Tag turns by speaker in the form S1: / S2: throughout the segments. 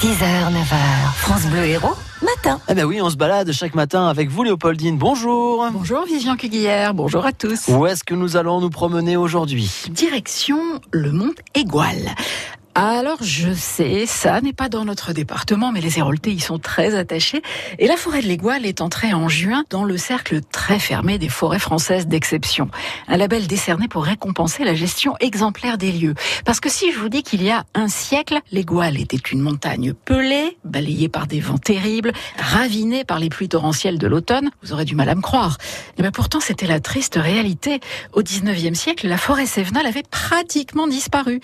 S1: 6h, 9h, France Bleu Héros, matin.
S2: Eh ben oui, on se balade chaque matin avec vous, Léopoldine. Bonjour.
S3: Bonjour Vivian Cuguière, bonjour à tous.
S2: Où est-ce que nous allons nous promener aujourd'hui?
S3: Direction le mont Égual. Alors je sais, ça n'est pas dans notre département, mais les Héroltais y sont très attachés. Et la forêt de l'Égual est entrée en juin dans le cercle très fermé des forêts françaises d'exception. Un label décerné pour récompenser la gestion exemplaire des lieux. Parce que si je vous dis qu'il y a un siècle, l'Égual était une montagne pelée, balayée par des vents terribles, ravinée par les pluies torrentielles de l'automne, vous aurez du mal à me croire. Et bien pourtant c'était la triste réalité. Au 19e siècle, la forêt sévenale avait pratiquement disparu.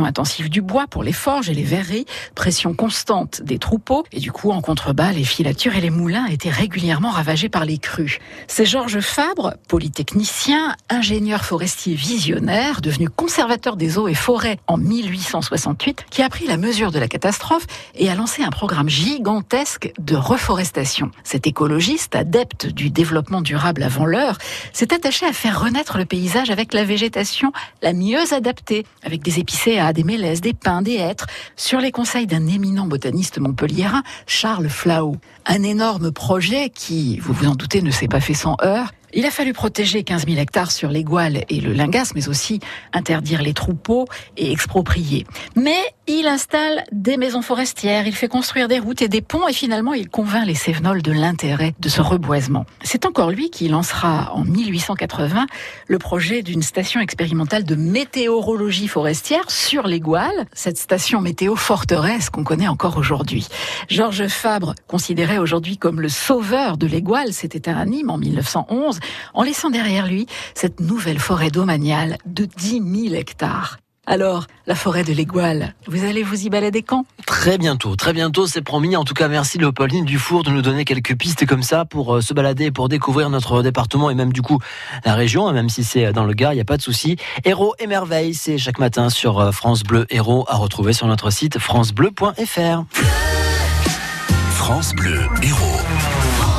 S3: Intensive du bois pour les forges et les verreries, pression constante des troupeaux, et du coup, en contrebas, les filatures et les moulins étaient régulièrement ravagés par les crues. C'est Georges Fabre, polytechnicien, ingénieur forestier visionnaire, devenu conservateur des eaux et forêts en 1868, qui a pris la mesure de la catastrophe et a lancé un programme gigantesque de reforestation. Cet écologiste, adepte du développement durable avant l'heure, s'est attaché à faire renaître le paysage avec la végétation la mieux adaptée, avec des épicéas, des mélèzes, des pins, des hêtres, sur les conseils d'un éminent botaniste montpelliérain, Charles Flau. Un énorme projet qui, vous vous en doutez, ne s'est pas fait sans heurts, il a fallu protéger 15 000 hectares sur l'Égual et le Lingas, mais aussi interdire les troupeaux et exproprier. Mais il installe des maisons forestières, il fait construire des routes et des ponts et finalement il convainc les Cévenols de l'intérêt de ce reboisement. C'est encore lui qui lancera en 1880 le projet d'une station expérimentale de météorologie forestière sur l'Égual, cette station météo forteresse qu'on connaît encore aujourd'hui. Georges Fabre, considéré aujourd'hui comme le sauveur de l'Égual, c'était un anime en 1911, en laissant derrière lui cette nouvelle forêt domaniale de 10 000 hectares. Alors, la forêt de l'Égual, vous allez vous y balader quand?
S2: Très bientôt, très bientôt, c'est promis. En tout cas, merci Léopoldine Dufour de nous donner quelques pistes comme ça pour euh, se balader, pour découvrir notre département et même du coup la région, même si c'est dans le Gard, il n'y a pas de souci. Héros et merveilles, c'est chaque matin sur euh, France Bleu Héros à retrouver sur notre site francebleu.fr.
S4: France Bleu Héros.